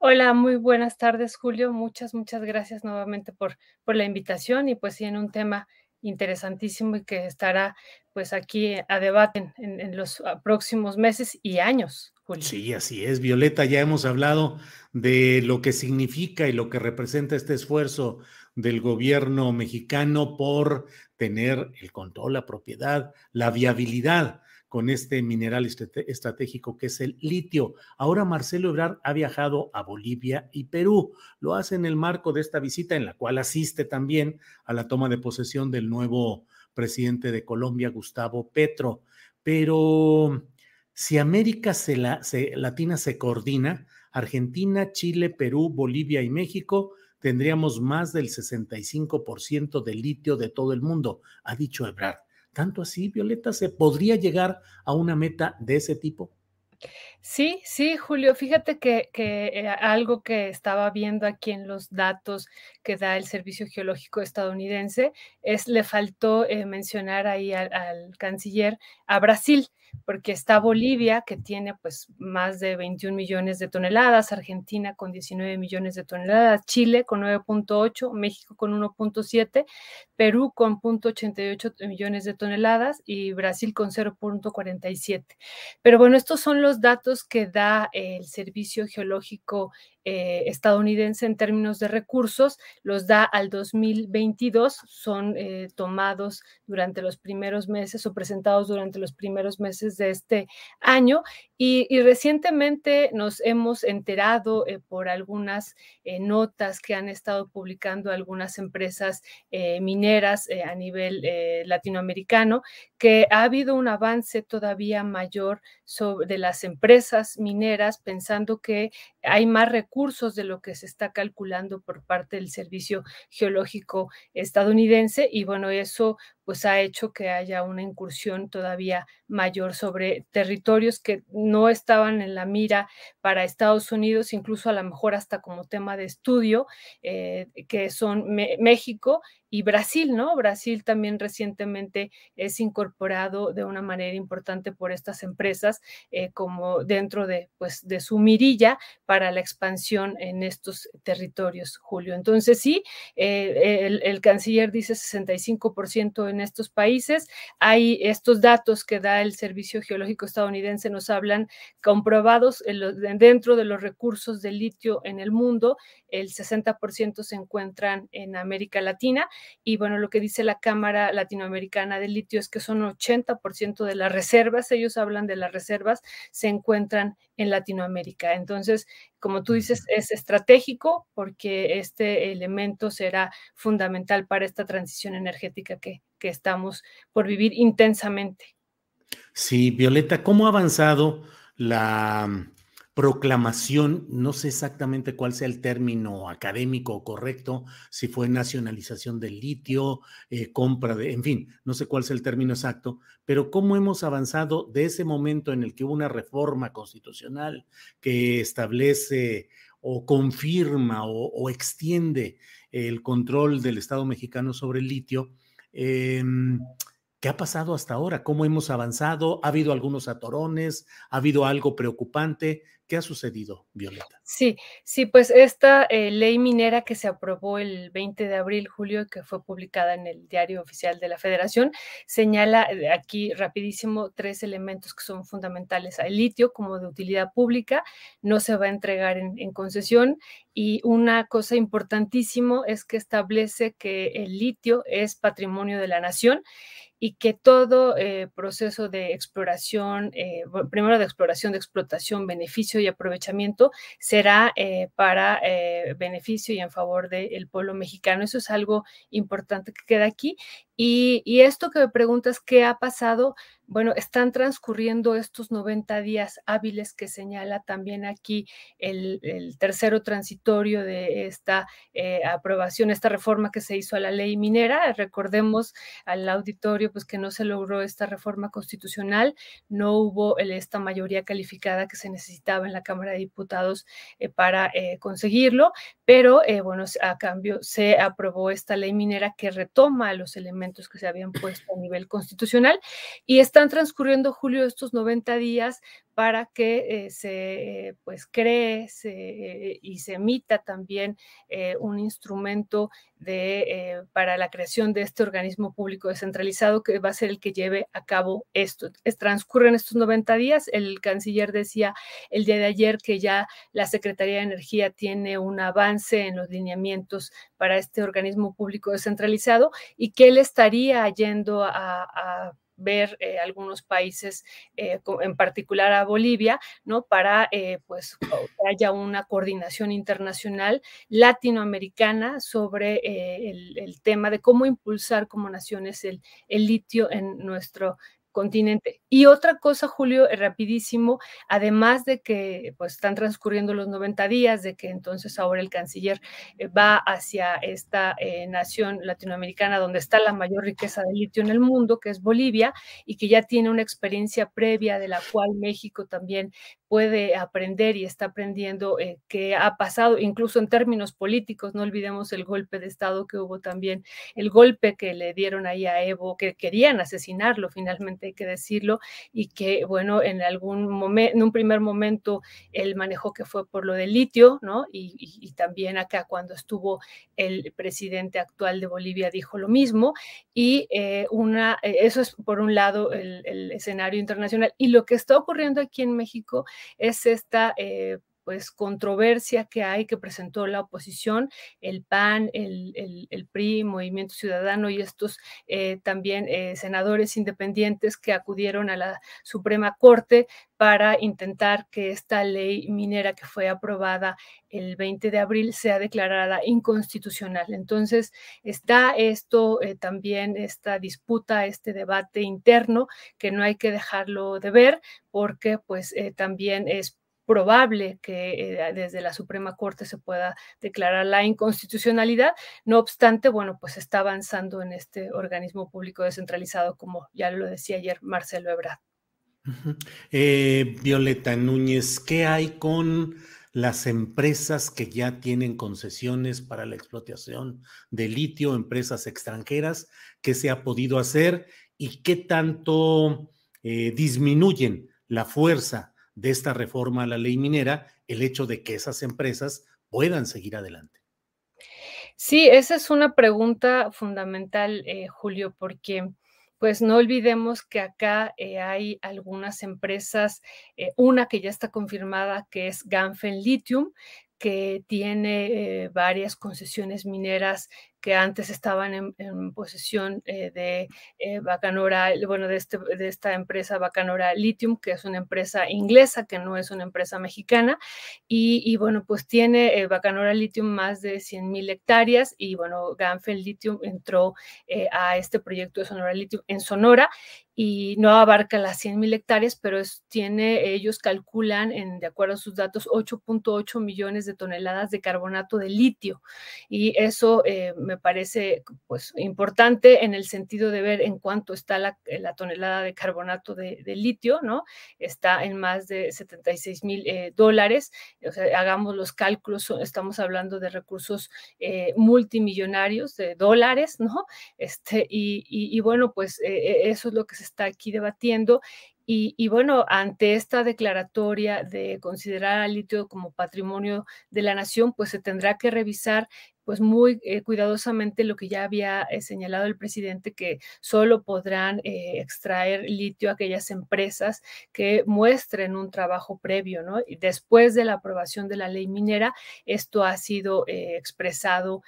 Hola, muy buenas tardes, Julio. Muchas, muchas gracias nuevamente por, por la invitación y pues sí, en un tema interesantísimo y que estará pues aquí a debate en, en los ah, próximos meses y años. Julio. Sí, así es, Violeta. Ya hemos hablado de lo que significa y lo que representa este esfuerzo del gobierno mexicano por tener el control, la propiedad, la viabilidad con este mineral estratégico que es el litio. Ahora Marcelo Ebrard ha viajado a Bolivia y Perú. Lo hace en el marco de esta visita en la cual asiste también a la toma de posesión del nuevo presidente de Colombia, Gustavo Petro. Pero si América se la, se, Latina se coordina, Argentina, Chile, Perú, Bolivia y México, tendríamos más del 65% del litio de todo el mundo, ha dicho Ebrard. Tanto así, Violeta, ¿se podría llegar a una meta de ese tipo? Sí, sí, Julio, fíjate que, eh, algo que estaba viendo aquí en los datos que da el Servicio Geológico estadounidense es le faltó eh, mencionar ahí al, canciller a Brasil porque está Bolivia, que tiene pues más de 21 millones de toneladas, Argentina con 19 millones de toneladas, Chile con 9.8, México con 1.7, Perú con 0.88 millones de toneladas y Brasil con 0.47. Pero bueno, estos son los datos que da el Servicio Geológico eh, estadounidense en términos de recursos, los da al 2022, son eh, tomados durante los primeros meses o presentados durante los primeros meses de este año y, recientemente nos hemos enterado eh, por algunas eh, notas que han estado publicando algunas empresas eh, mineras a nivel latinoamericano que ha habido un avance todavía mayor sobre las empresas mineras pensando que hay más recursos de lo que se está calculando por parte del Servicio Geológico estadounidense. Y bueno, eso pues ha hecho que haya una incursión todavía mayor sobre territorios que estaban en la mira para Estados Unidos, incluso a lo mejor hasta como tema de estudio, eh, que son México y Brasil, ¿no? Brasil también recientemente es incorporado de una manera importante por estas empresas eh, como dentro de, pues, de su mirilla para la expansión en estos territorios, Julio. Entonces, sí, eh, el, canciller dice 65% en estos países. Hay estos datos que da el Servicio Geológico estadounidense, nos hablan comprobados en dentro de los recursos de litio en el mundo, el 60% se encuentran en América Latina y bueno, lo que dice la Cámara Latinoamericana de Litio es que son 80% de las reservas, ellos hablan de las reservas, se encuentran en Latinoamérica. Entonces, como tú dices, es estratégico porque este elemento será fundamental para esta transición energética que, que estamos por vivir intensamente. Sí, Violeta, ¿cómo ha avanzado la proclamación, no sé exactamente cuál sea el término académico correcto, si fue nacionalización del litio, eh, compra de, en fin, no sé cuál es el término exacto, pero cómo hemos avanzado de ese momento en el que hubo una reforma constitucional que establece o confirma o, extiende el control del Estado mexicano sobre el litio. Eh, ¿Qué ha pasado hasta ahora? ¿Cómo hemos avanzado? ¿Ha habido algunos atorones? ¿Ha habido algo preocupante? ¿Qué ha sucedido, Violeta? Sí, sí, pues esta eh, ley minera que se aprobó el 20 de abril, julio, que fue publicada en el Diario Oficial de la Federación, señala eh, aquí rapidísimo tres elementos que son fundamentales. El litio como de utilidad pública no se va a entregar en, en concesión y una cosa importantísimo es que establece que el litio es patrimonio de la nación y que todo eh, proceso de exploración, eh, primero de exploración, de explotación, beneficio y aprovechamiento será eh, para beneficio y en favor del pueblo mexicano. Eso es algo importante que queda aquí. Y, y esto que me preguntas, ¿qué ha pasado? bueno, están transcurriendo estos 90 días hábiles que señala también aquí el, tercero transitorio de esta eh, aprobación, esta reforma que se hizo a la ley minera. Recordemos al auditorio pues que no se logró esta reforma constitucional, no hubo esta mayoría calificada que se necesitaba en la Cámara de Diputados eh, para eh, conseguirlo, pero bueno, a cambio se aprobó esta ley minera que retoma los elementos que se habían puesto a nivel constitucional y están transcurriendo, Julio, estos 90 días para que eh, se pues cree y se emita también eh, un instrumento de, eh, para la creación de este organismo público descentralizado que va a ser el que lleve a cabo esto. transcurren estos 90 días. El canciller decía el día de ayer que ya la Secretaría de Energía tiene un avance en los lineamientos para este organismo público descentralizado y que él estaría yendo a ver eh, algunos países, eh, en particular a Bolivia, ¿no? Para eh, pues que haya una coordinación internacional latinoamericana sobre el, tema de cómo impulsar como naciones el, el litio en nuestro continente. Y otra cosa, Julio, rapidísimo, además de que pues están transcurriendo los 90 días, de que entonces ahora el canciller eh, va hacia esta eh, nación latinoamericana donde está la mayor riqueza de litio en el mundo, que es Bolivia, y que ya tiene una experiencia previa de la cual México también puede aprender y está aprendiendo eh, qué ha pasado, incluso en términos políticos, no olvidemos el golpe de Estado que hubo también, el golpe que le dieron ahí a Evo, que querían asesinarlo finalmente, hay que decirlo, y que, bueno, en algún momento, en un primer momento, el manejo que fue por lo del litio, ¿no? Y, también acá cuando estuvo el presidente actual de Bolivia dijo lo mismo, y eh, una, eh, eso es por un lado el escenario internacional, y lo que está ocurriendo aquí en México es esta eh, pues controversia que hay que presentó la oposición, el PAN, el, PRI, Movimiento Ciudadano y estos eh, también eh, senadores independientes que acudieron a la Suprema Corte para intentar que esta ley minera que fue aprobada el 20 de abril sea declarada inconstitucional. Entonces, está esto también, esta disputa, este debate interno que no hay que dejarlo de ver porque pues también es probable que eh, desde la Suprema Corte se pueda declarar la inconstitucionalidad. No obstante, bueno, pues está avanzando en este organismo público descentralizado, como ya lo decía ayer Marcelo Ebrard. Eh, Violeta Núñez, ¿qué hay con las empresas que ya tienen concesiones para la explotación de litio, empresas extranjeras? ¿Qué se ha podido hacer y qué tanto eh, disminuyen la fuerza de esta reforma a la ley minera el hecho de que esas empresas puedan seguir adelante? Sí, esa es una pregunta fundamental, eh, Julio, porque pues no olvidemos que acá eh, hay algunas empresas, eh, una que ya está confirmada que es Ganfen Lithium, que tiene varias concesiones mineras que antes estaban en, posesión eh, de eh, Bacanora, bueno, de, este, de esta empresa Bacanora Lithium, que es una empresa inglesa, que no es una empresa mexicana, y, bueno, pues tiene eh, Bacanora Lithium más de 100 mil hectáreas, y bueno, Ganfel Lithium entró a este proyecto de Sonora Lithium en Sonora, y no abarca las 100 mil hectáreas, pero es, tiene, ellos calculan, en, de acuerdo a sus datos, 8.8 millones de toneladas de carbonato de litio. Y eso eh, me parece pues, importante en el sentido de ver en cuánto está la, la tonelada de carbonato de, litio, ¿no? Está en más de 76 mil eh, dólares. O sea, hagamos los cálculos, estamos hablando de recursos eh, multimillonarios de dólares, ¿no? Este, y, bueno, pues eso es lo que se está aquí debatiendo. Y, bueno, ante esta declaratoria de considerar al litio como patrimonio de la nación, pues se tendrá que revisar pues muy eh, cuidadosamente lo que ya había eh, señalado el presidente, que solo podrán eh, extraer litio aquellas empresas que muestren un trabajo previo, ¿no? Y después de la aprobación de la ley minera, esto ha sido expresado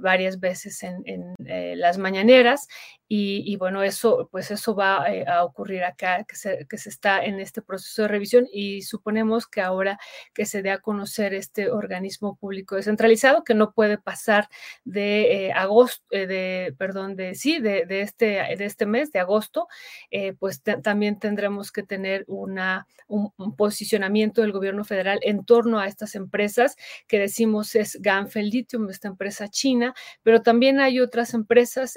varias veces en, en las mañaneras y, bueno, eso, pues eso va a ocurrir acá, que se, que se está en este proceso de revisión y suponemos que ahora que se dé a conocer este organismo público descentralizado, que no puede pasar de eh, agosto, eh, de, perdón, de sí, de, de, este, de este mes, de agosto, eh, pues también tendremos que tener una, un, un, posicionamiento del gobierno federal en torno a estas empresas que decimos es Ganfeng Lithium, esta empresa china, pero también hay otras empresas.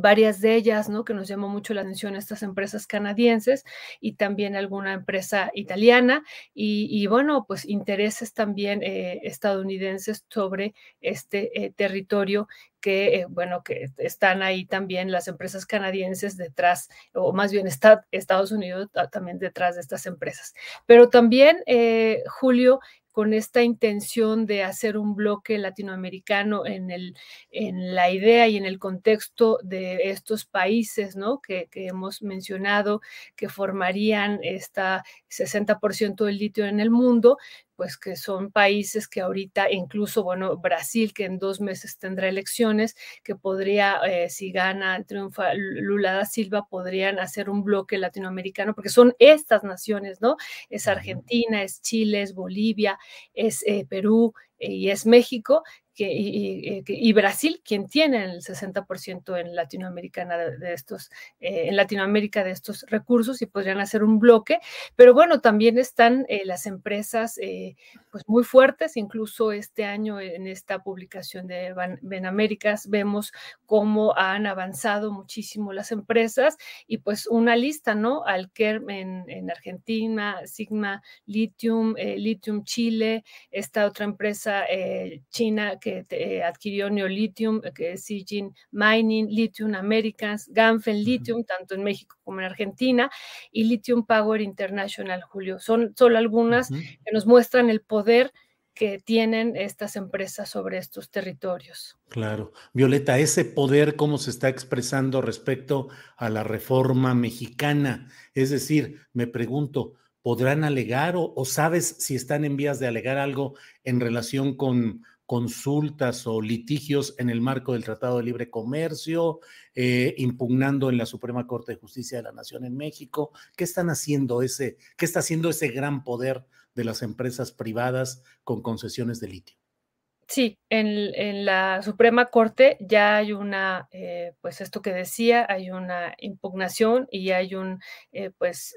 Varias de ellas, ¿no? Que nos llamó mucho la atención estas empresas canadienses y también alguna empresa italiana y, y bueno, pues intereses también eh, estadounidenses sobre este eh, territorio que, eh, bueno, que están ahí también las empresas canadienses detrás, o más bien está Estados Unidos también detrás de estas empresas. Pero también, Julio, con esta intención de hacer un bloque latinoamericano en, el, en la idea y en el contexto de estos países ¿no? que, que hemos mencionado, que formarían esta 60% del litio en el mundo, pues que son países que ahorita, incluso, bueno, Brasil, que en dos meses tendrá elecciones, que podría, eh, si gana, triunfa Lula da Silva, podrían hacer un bloque latinoamericano, porque son estas naciones, ¿no? Es Argentina, es Chile, es Bolivia, es eh, Perú eh, y es México, que, y, y, Brasil, quien tiene el 60% en Latinoamérica de, de estos, eh, en Latinoamérica de estos recursos y podrían hacer un bloque, pero bueno, también están eh, las empresas eh, pues muy fuertes, incluso este año en esta publicación de Benaméricas vemos cómo han avanzado muchísimo las empresas y pues una lista, ¿no? Alker en, en Argentina, Sigma Lithium, Lithium Chile, esta otra empresa china que eh, adquirió Neolithium, eh, que es Sijin Mining, Lithium Americans, Ganfen Lithium, uh -huh. tanto en México como en Argentina, y Lithium Power International, Julio. Son solo algunas uh -huh. que nos muestran el poder que tienen estas empresas sobre estos territorios. Claro. Violeta, ese poder, ¿cómo se está expresando respecto a la reforma mexicana? Es decir, me pregunto, ¿podrán alegar o, o sabes si están en vías de alegar algo en relación con consultas o litigios en el marco del Tratado de Libre Comercio, eh, impugnando en la Suprema Corte de Justicia de la Nación en México. ¿Qué están haciendo ese, qué está haciendo ese gran poder de las empresas privadas con concesiones de litio? Sí, en, en, la Suprema Corte ya hay una, eh, pues esto que decía, hay una impugnación y hay un, eh, pues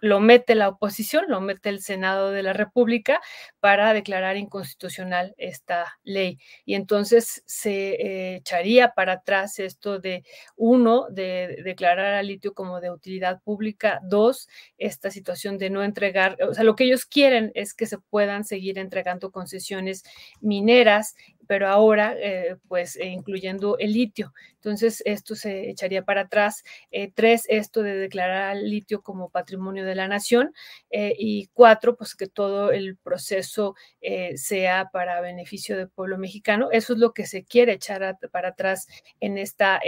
lo mete la oposición, lo mete el Senado de la República para declarar inconstitucional esta ley. Y entonces se echaría para atrás esto de, uno, de declarar al litio como de utilidad pública, dos, esta situación de no entregar, o sea, lo que ellos quieren es que se puedan seguir entregando concesiones mineras pero ahora eh, pues eh, incluyendo el litio. Entonces esto se echaría para atrás. Eh, tres, esto de declarar al litio como patrimonio de la nación. y cuatro, pues que todo el proceso sea para beneficio del pueblo mexicano. Eso es lo que se quiere echar para atrás en esta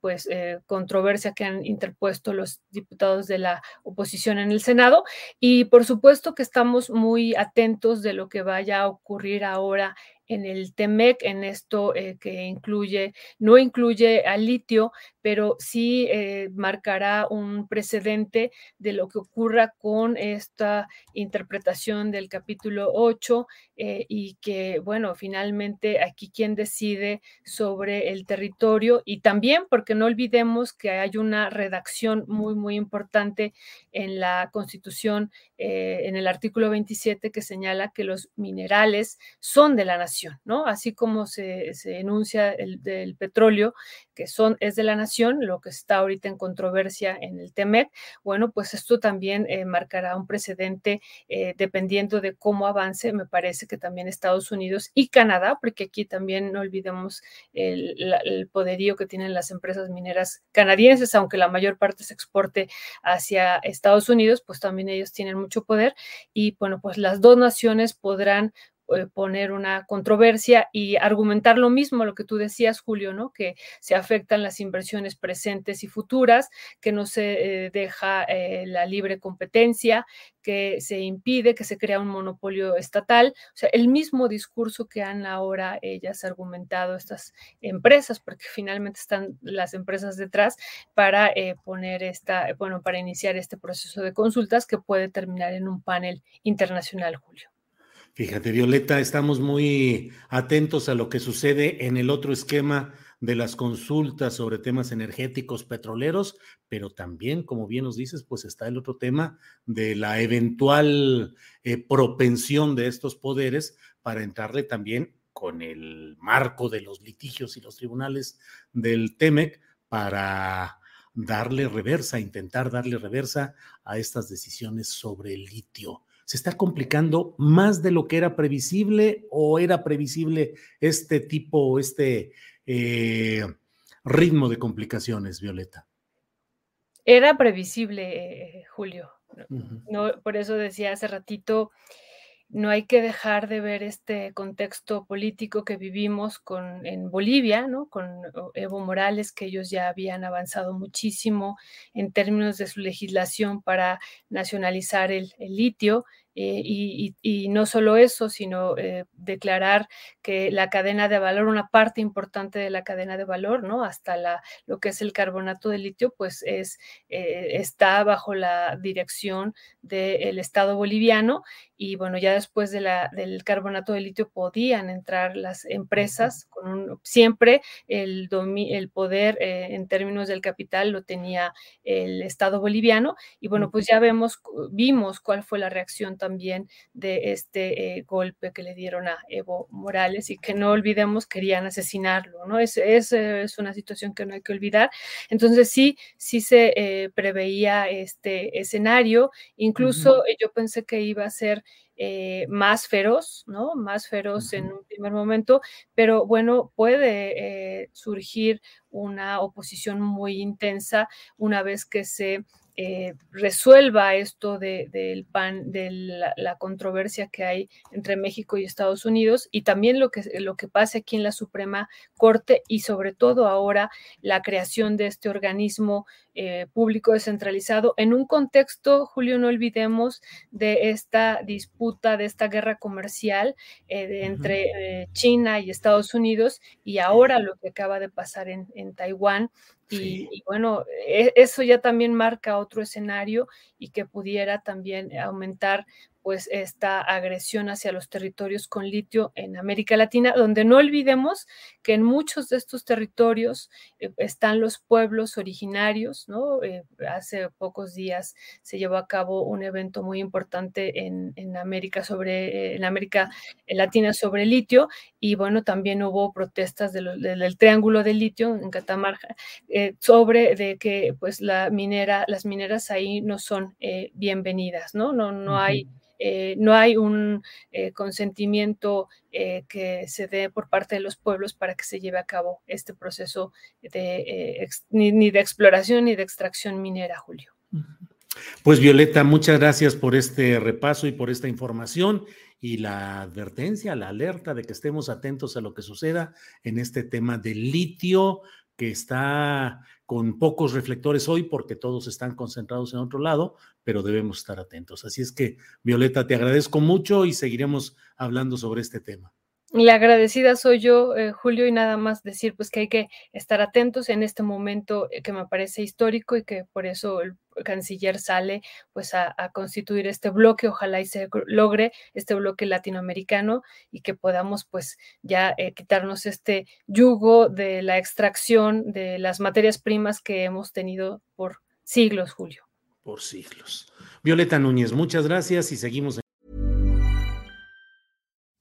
pues controversia que han interpuesto los diputados de la oposición en el Senado y por supuesto que estamos muy atentos de lo que vaya a ocurrir ahora en el TEMEC, en esto eh, que incluye, no incluye al litio, pero sí eh, marcará un precedente de lo que ocurra con esta interpretación del capítulo 8 eh, y que, bueno, finalmente aquí quien decide sobre el territorio y también porque no olvidemos que hay una redacción muy, muy importante en la Constitución, en el artículo 27 que señala que los minerales son de la nación ¿no? Así como se, enuncia el del petróleo, que son, es de la nación, lo que está ahorita en controversia en el TEMEC, bueno, pues esto también eh, marcará un precedente eh, dependiendo de cómo avance, me parece que también Estados Unidos y Canadá, porque aquí también no olvidemos el, el poderío que tienen las empresas mineras canadienses, aunque la mayor parte se exporte hacia Estados Unidos, pues también ellos tienen mucho poder y bueno, pues las dos naciones podrán poner una controversia y argumentar lo mismo, lo que tú decías, Julio, ¿no? Que se afectan las inversiones presentes y futuras, que no se eh, deja eh, la libre competencia, que se impide que se crea un monopolio estatal. O sea, el mismo discurso que han ahora ellas argumentado estas empresas, porque finalmente están las empresas detrás para poner esta, bueno, para iniciar este proceso de consultas que puede terminar en un panel internacional, Julio. Fíjate, Violeta, estamos muy atentos a lo que sucede en el otro esquema de las consultas sobre temas energéticos petroleros, pero también, como bien nos dices, pues está el otro tema de la eventual eh, propensión de estos poderes para entrarle también con el marco de los litigios y los tribunales del TEMEC para darle reversa, intentar darle reversa a estas decisiones sobre el litio se está complicando más de lo que era previsible o era previsible este tipo, este eh, ritmo de complicaciones, Violeta? Era previsible, eh, Julio. No, por eso decía hace ratito, no hay que dejar de ver este contexto político que vivimos con, en Bolivia, ¿no? con Evo Morales, que ellos ya habían avanzado muchísimo en términos de su legislación para nacionalizar el, litio. Eh, y, no solo eso, sino eh, declarar que la cadena de valor, una parte importante de la cadena de valor, ¿no? Hasta la, lo que es el carbonato de litio, pues es, eh, está bajo la dirección del Estado boliviano y bueno, ya después de la, del carbonato de litio podían entrar las empresas con un, siempre el, el poder eh, en términos del capital lo tenía el Estado boliviano y bueno, pues ya vemos, vimos cuál fue la reacción también de este eh, golpe que le dieron a Evo Morales y que no olvidemos querían asesinarlo, ¿no? Es, es, es una situación que no hay que olvidar. Entonces sí, sí se eh, preveía este escenario, incluso yo pensé que iba a ser eh, más feroz, ¿no? Más feroz en un primer momento, pero bueno, puede eh, surgir una oposición muy intensa una vez que se eh, resuelva esto del pan, de la, controversia que hay entre México y Estados Unidos y también lo que, lo que pase aquí en la Suprema Corte y sobre todo ahora la creación de este organismo eh, público descentralizado en un contexto, Julio, no olvidemos de esta disputa, de esta guerra comercial eh, entre China y Estados Unidos y ahora lo que acaba de pasar en, en Taiwán y, bueno, e, eso ya también marca otro escenario y que pudiera también aumentar pues esta agresión hacia los territorios con litio en América Latina, donde no olvidemos que en muchos de estos territorios eh, están los pueblos originarios, ¿no? Eh, hace pocos días se llevó a cabo un evento muy importante en, América sobre, en América Latina sobre litio, y bueno, también hubo protestas del Triángulo de Litio en Catamarca sobre de que pues la minera, las mineras ahí no son bienvenidas, ¿no? No, no hay eh, no hay un eh, consentimiento eh, que se dé por parte de los pueblos para que se lleve a cabo este proceso de, ni, de exploración ni de extracción minera, Julio. Pues Violeta, muchas gracias por este repaso y por esta información y la advertencia, la alerta de que estemos atentos a lo que suceda en este tema del litio que está con pocos reflectores hoy porque todos están concentrados en otro lado, pero debemos estar atentos. Así es que, Violeta, te agradezco mucho y seguiremos hablando sobre este tema. La agradecida soy yo, eh, Julio, y nada más decir pues que hay que estar atentos en este momento eh, que me parece histórico y que por eso el canciller sale pues a, constituir este bloque, ojalá y se logre este bloque latinoamericano y que podamos pues ya eh, quitarnos este yugo de la extracción de las materias primas que hemos tenido por siglos, Julio. Por siglos. Violeta Núñez, muchas gracias y seguimos.